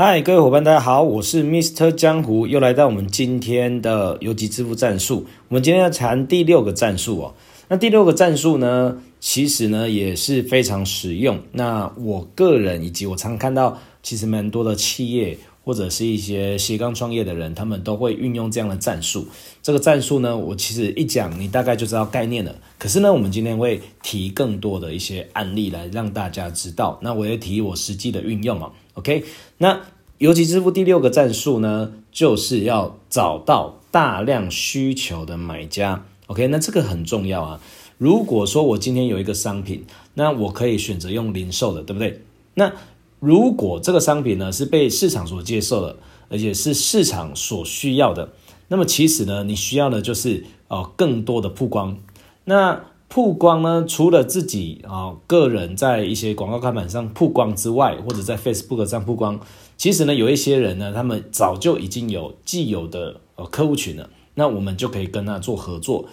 嗨，各位伙伴，大家好，我是 Mister 江湖，又来到我们今天的游击支付战术。我们今天要谈第六个战术哦。那第六个战术呢，其实呢也是非常实用。那我个人以及我常看到，其实蛮多的企业或者是一些斜杠创业的人，他们都会运用这样的战术。这个战术呢，我其实一讲，你大概就知道概念了。可是呢，我们今天会提更多的一些案例来让大家知道。那我也提我实际的运用哦。OK，那尤其支付第六个战术呢，就是要找到大量需求的买家。OK，那这个很重要啊。如果说我今天有一个商品，那我可以选择用零售的，对不对？那如果这个商品呢是被市场所接受的，而且是市场所需要的，那么其实呢，你需要的就是哦更多的曝光。那曝光呢，除了自己啊、个人在一些广告看板上曝光之外，或者在 Facebook 上曝光，其实呢，有一些人呢，他们早就已经有既有的呃客户群了，那我们就可以跟他做合作。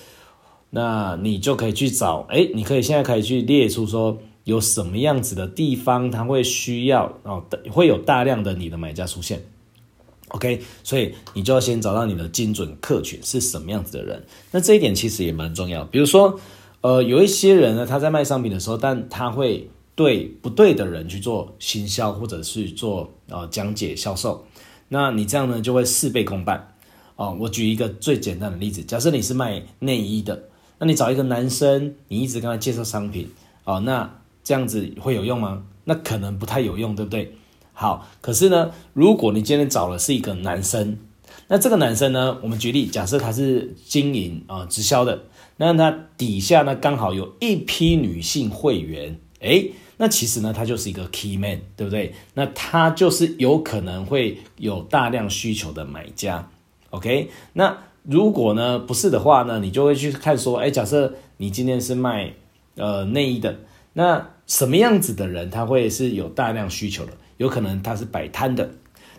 那你就可以去找，哎，你可以现在可以去列出说有什么样子的地方，他会需要哦，会有大量的你的买家出现。OK，所以你就要先找到你的精准客群是什么样子的人。那这一点其实也蛮重要，比如说。呃，有一些人呢，他在卖商品的时候，但他会对不对的人去做行销，或者是做呃讲解销售。那你这样呢，就会事倍功半。哦、我举一个最简单的例子，假设你是卖内衣的，那你找一个男生，你一直跟他介绍商品，哦、那这样子会有用吗？那可能不太有用，对不对？好，可是呢，如果你今天找的是一个男生，那这个男生呢，我们举例，假设他是经营啊、直销的。那他底下呢，刚好有一批女性会员，诶，那其实呢，他就是一个 key man，对不对？那他就是有可能会有大量需求的买家，OK？那如果呢不是的话呢，你就会去看说，诶，假设你今天是卖呃内衣的，那什么样子的人他会是有大量需求的？有可能他是摆摊的，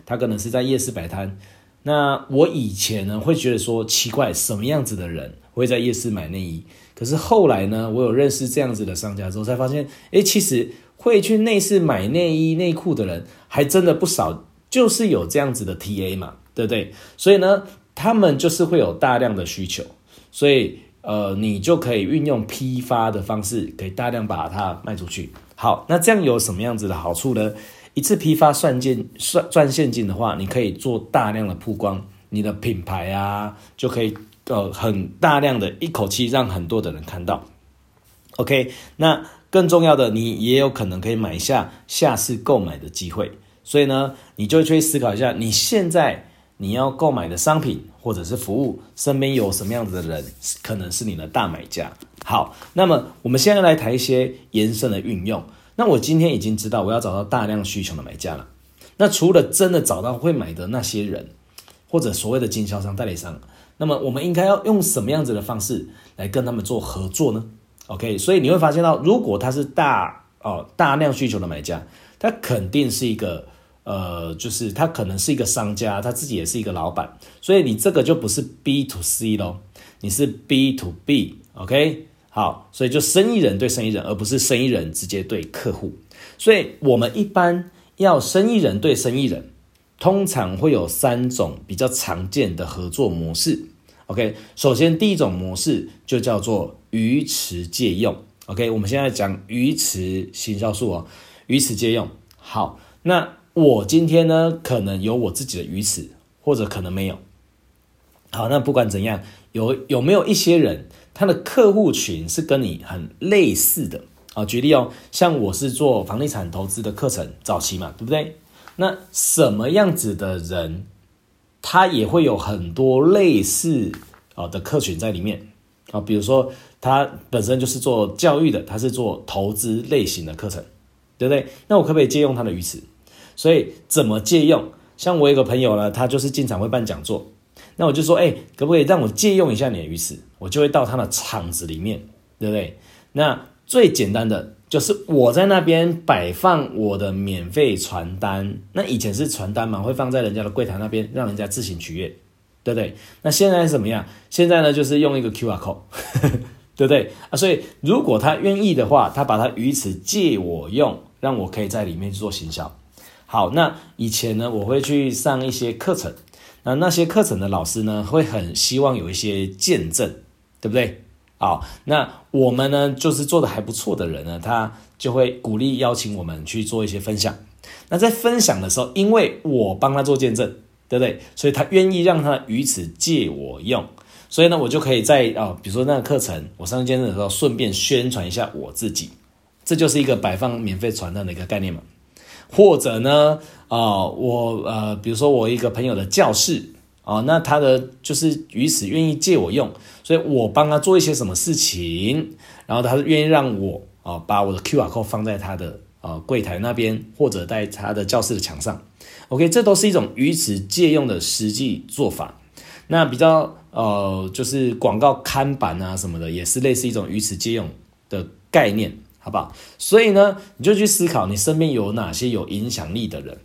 他可能是在夜市摆摊。那我以前呢会觉得说奇怪，什么样子的人？会在夜市买内衣，可是后来呢，我有认识这样子的商家之后，才发现，诶，其实会去内市买内衣内裤的人还真的不少，就是有这样子的 TA 嘛，对不对？所以呢，他们就是会有大量的需求，所以呃，你就可以运用批发的方式，可以大量把它卖出去。好，那这样有什么样子的好处呢？一次批发算进算赚现金的话，你可以做大量的曝光，你的品牌啊就可以。呃，很大量的一口气让很多的人看到，OK，那更重要的，你也有可能可以买下下次购买的机会。所以呢，你就去思考一下，你现在你要购买的商品或者是服务，身边有什么样子的人可能是你的大买家。好，那么我们现在来谈一些延伸的运用。那我今天已经知道我要找到大量需求的买家了。那除了真的找到会买的那些人，或者所谓的经销商、代理商。那么我们应该要用什么样子的方式来跟他们做合作呢？OK，所以你会发现到，如果他是大哦大量需求的买家，他肯定是一个呃，就是他可能是一个商家，他自己也是一个老板，所以你这个就不是 B to C 咯，你是 B to B，OK，好，所以就生意人对生意人，而不是生意人直接对客户，所以我们一般要生意人对生意人。通常会有三种比较常见的合作模式。OK，首先第一种模式就叫做鱼池借用。OK，我们现在讲鱼池行销术哦，鱼池借用。好，那我今天呢，可能有我自己的鱼池，或者可能没有。好，那不管怎样，有有没有一些人，他的客户群是跟你很类似的啊？举例哦，像我是做房地产投资的课程，早期嘛，对不对？那什么样子的人，他也会有很多类似啊的客群在里面啊，比如说他本身就是做教育的，他是做投资类型的课程，对不对？那我可不可以借用他的鱼池？所以怎么借用？像我有个朋友呢，他就是经常会办讲座，那我就说，哎，可不可以让我借用一下你的鱼池？我就会到他的场子里面，对不对？那最简单的。就是我在那边摆放我的免费传单，那以前是传单嘛，会放在人家的柜台那边，让人家自行取阅，对不对？那现在是怎么样？现在呢，就是用一个 QR code，对不对啊？所以如果他愿意的话，他把他鱼池借我用，让我可以在里面做行销。好，那以前呢，我会去上一些课程，那那些课程的老师呢，会很希望有一些见证，对不对？好，那我们呢，就是做的还不错的人呢，他就会鼓励邀请我们去做一些分享。那在分享的时候，因为我帮他做见证，对不对？所以他愿意让他的鱼池借我用，所以呢，我就可以在啊、比如说那个课程我上见证的时候，顺便宣传一下我自己，这就是一个摆放免费传单的一个概念嘛。或者呢，啊、我呃，比如说我一个朋友的教室。哦，那他的就是鱼池愿意借我用，所以我帮他做一些什么事情，然后他愿意让我、哦、把我的 QR code 放在他的呃柜台那边，或者在他的教室的墙上。OK，这都是一种鱼池借用的实际做法。那比较呃就是广告看板啊什么的，也是类似一种鱼池借用的概念，好不好？所以呢，你就去思考你身边有哪些有影响力的人。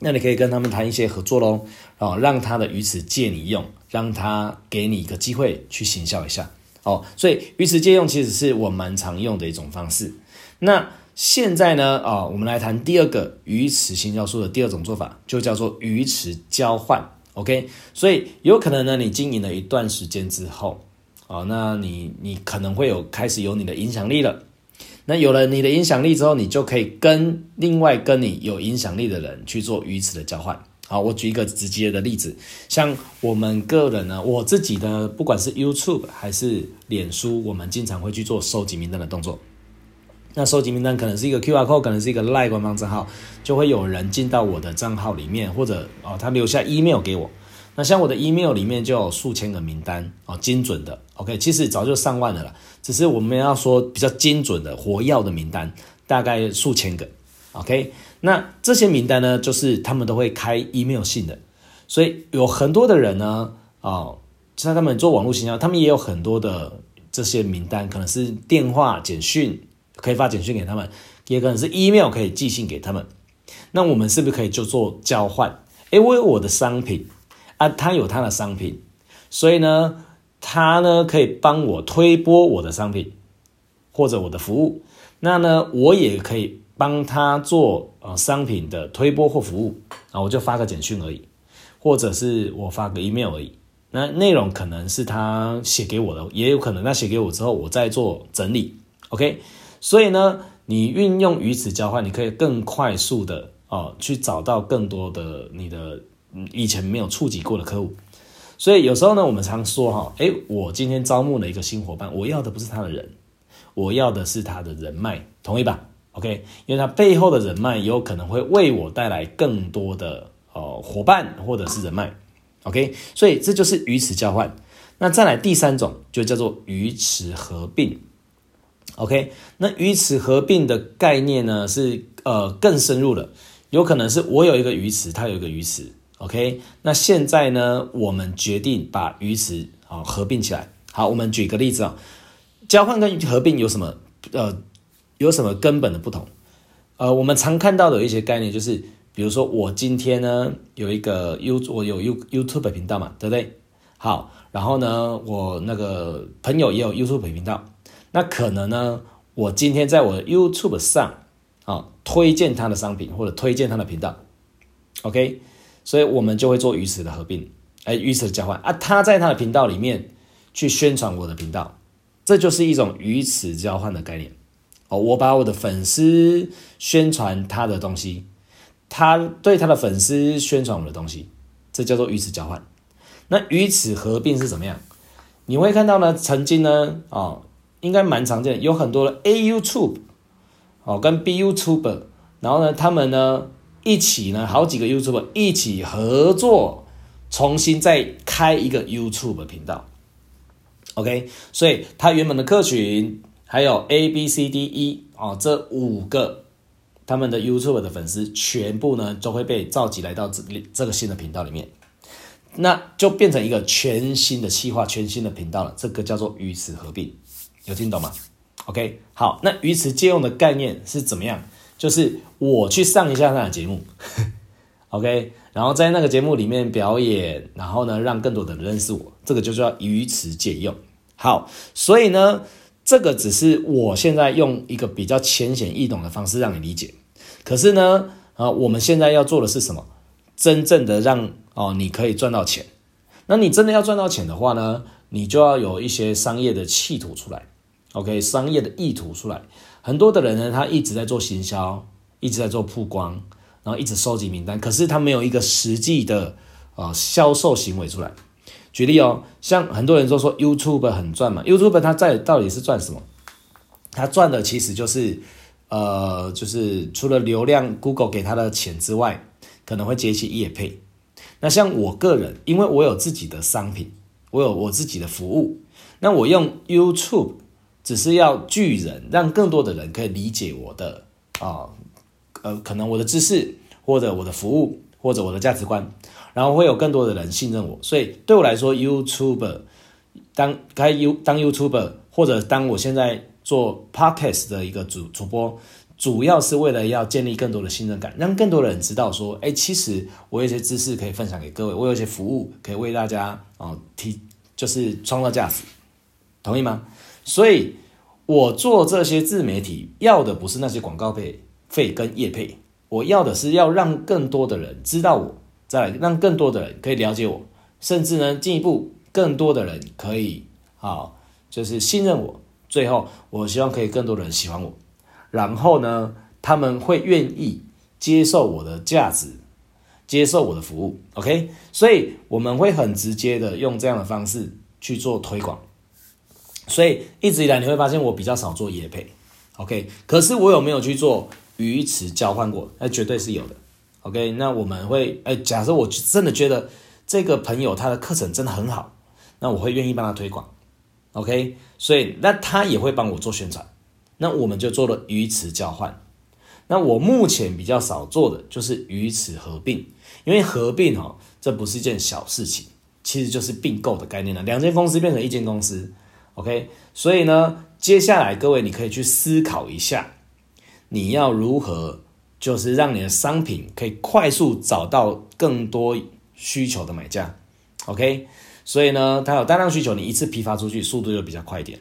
那你可以跟他们谈一些合作喽，哦，让他的鱼池借你用，让他给你一个机会去行销一下，哦，所以鱼池借用其实是我蛮常用的一种方式。那现在呢，啊、我们来谈第二个鱼池行销术的第二种做法，就叫做鱼池交换，OK？所以有可能呢，你经营了一段时间之后，哦，那你你可能会有开始有你的影响力了。那有了你的影响力之后，你就可以跟另外跟你有影响力的人去做鱼池的交换。好，我举一个直接的例子，像我们个人呢，我自己的不管是 YouTube 还是脸书，我们经常会去做收集名单的动作。那收集名单可能是一个 QR code，可能是一个 Live 官方账号，就会有人进到我的账号里面，或者哦，他留下 email 给我。那像我的 email 里面就有数千个名单哦，精准的，OK，其实早就上万的了，只是我们要说比较精准的活跃的名单，大概数千个，OK。那这些名单呢，就是他们都会开 email 信的，所以有很多的人呢，哦，像他们做网络营销，他们也有很多的这些名单，可能是电话、简讯可以发简讯给他们，也可能是 email 可以寄信给他们。那我们是不是可以就做交换？诶，我有我的商品。啊，他有他的商品，所以呢，他呢可以帮我推播我的商品或者我的服务，那呢，我也可以帮他做呃商品的推播或服务。啊，我就发个简讯而已，或者是我发个 email 而已，那内容可能是他写给我的，也有可能他写给我之后我再做整理，OK，所以呢，你运用鱼池交换，你可以更快速的哦去找到更多的你的。以前没有触及过的客户，所以有时候呢，我们常说哈，诶，我今天招募了一个新伙伴，我要的不是他的人，我要的是他的人脉，同意吧？OK，因为他背后的人脉有可能会为我带来更多的呃伙伴或者是人脉，OK，所以这就是鱼池交换。那再来第三种就叫做鱼池合并，OK，那鱼池合并的概念呢是呃更深入的，有可能是我有一个鱼池，他有一个鱼池。OK，那现在呢，我们决定把鱼池啊合并起来。好，我们举个例子啊，交换跟合并有什么呃有什么根本的不同？呃，我们常看到的一些概念就是，比如说我今天呢有一个 You 我有 You YouTube 频道嘛，对不对？好，然后呢我那个朋友也有 YouTube 频道，那可能呢我今天在我的 YouTube 上啊推荐他的商品或者推荐他的频道，OK。所以我们就会做鱼池的合并，哎，鱼池的交换啊，他在他的频道里面去宣传我的频道，这就是一种鱼池交换的概念。哦，我把我的粉丝宣传他的东西，他对他的粉丝宣传我的东西，这叫做鱼池交换。那鱼池合并是怎么样？你会看到呢，曾经呢，哦，应该蛮常见，有很多的 A YouTube，哦，跟 B YouTuber，然后呢，他们呢。一起呢，好几个 YouTube 一起合作，重新再开一个 YouTube 频道。OK，所以他原本的客群还有 A、B、C、D、E 哦，这五个他们的 YouTube 的粉丝全部呢都会被召集来到这这个新的频道里面，那就变成一个全新的企划、全新的频道了。这个叫做鱼池合并，有听懂吗？OK，好，那鱼池借用的概念是怎么样？就是我去上一下那个节目，OK，然后在那个节目里面表演，然后呢，让更多的人认识我，这个就叫鱼池借用。好，所以呢，这个只是我现在用一个比较浅显易懂的方式让你理解。可是呢，啊，我们现在要做的是什么？真正的让哦，你可以赚到钱。那你真的要赚到钱的话呢，你就要有一些商业的企图出来，OK，商业的意图出来。很多的人呢，他一直在做行销，一直在做曝光，然后一直收集名单，可是他没有一个实际的呃销售行为出来。举例哦，像很多人都说 YouTube 很赚嘛，YouTube 它在到底是赚什么？它赚的其实就是呃，就是除了流量，Google 给他的钱之外。可能会接一些业配，那像我个人，因为我有自己的商品，我有我自己的服务，那我用 YouTube 只是要聚人，让更多的人可以理解我的啊，呃，可能我的知识或者我的服务或者我的价值观，然后会有更多的人信任我，所以对我来说，YouTuber 当开 You 当 YouTuber 或者当我现在做 Podcast 的一个主主播。主要是为了要建立更多的信任感，让更多的人知道说，哎，其实我有一些知识可以分享给各位，我有一些服务可以为大家啊、哦、提，就是创造价值，同意吗？所以，我做这些自媒体要的不是那些广告费费跟业配，我要的是要让更多的人知道我，再来让更多的人可以了解我，甚至呢进一步更多的人可以啊、就是信任我。最后，我希望可以更多的人喜欢我。然后呢，他们会愿意接受我的价值，接受我的服务，OK？所以我们会很直接的用这样的方式去做推广。所以一直以来你会发现我比较少做业配，OK？可是我有没有去做鱼池交换过？那绝对是有的，OK？那我们会，哎，假设我真的觉得这个朋友他的课程真的很好，那我会愿意帮他推广，OK？所以那他也会帮我做宣传。那我们就做了鱼池交换。那我目前比较少做的就是鱼池合并，因为合并哦，这不是一件小事情，其实就是并购的概念了。两间公司变成一间公司，OK。所以呢，接下来各位你可以去思考一下，你要如何就是让你的商品可以快速找到更多需求的买家，OK。所以呢，它有大量需求，你一次批发出去速度就比较快一点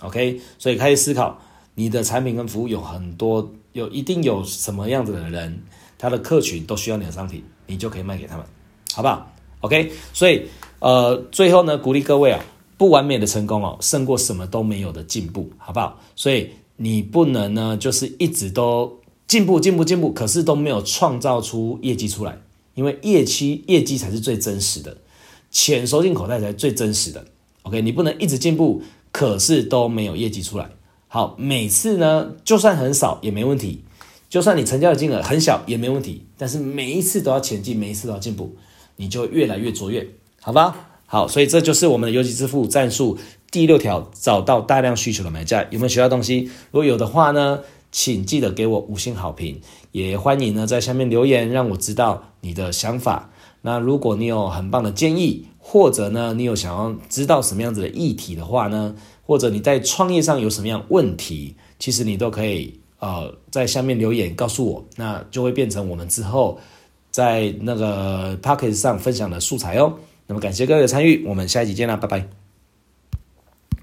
，OK。所以开始思考。你的产品跟服务有很多，有一定有什么样子的人，他的客群都需要你的商品，你就可以卖给他们，好不好？OK，所以呃，最后呢，鼓励各位啊，不完美的成功哦，胜过什么都没有的进步，好不好？所以你不能呢，就是一直都进步、进步、进步，可是都没有创造出业绩出来，因为业绩业绩才是最真实的，钱收进口袋才是最真实的。OK，你不能一直进步，可是都没有业绩出来。好，每次呢，就算很少也没问题，就算你成交的金额很小也没问题，但是每一次都要前进，每一次都要进步，你就越来越卓越，好吧？好，所以这就是我们的游击支付战术第六条，找到大量需求的买家。有没有学到东西？如果有的话呢，请记得给我五星好评，也欢迎呢在下面留言，让我知道你的想法。那如果你有很棒的建议，或者呢，你有想要知道什么样子的议题的话呢，或者你在创业上有什么样问题，其实你都可以呃在下面留言告诉我，那就会变成我们之后在那个 p o c k e t 上分享的素材哦。那么感谢各位的参与，我们下一集见啦，拜拜。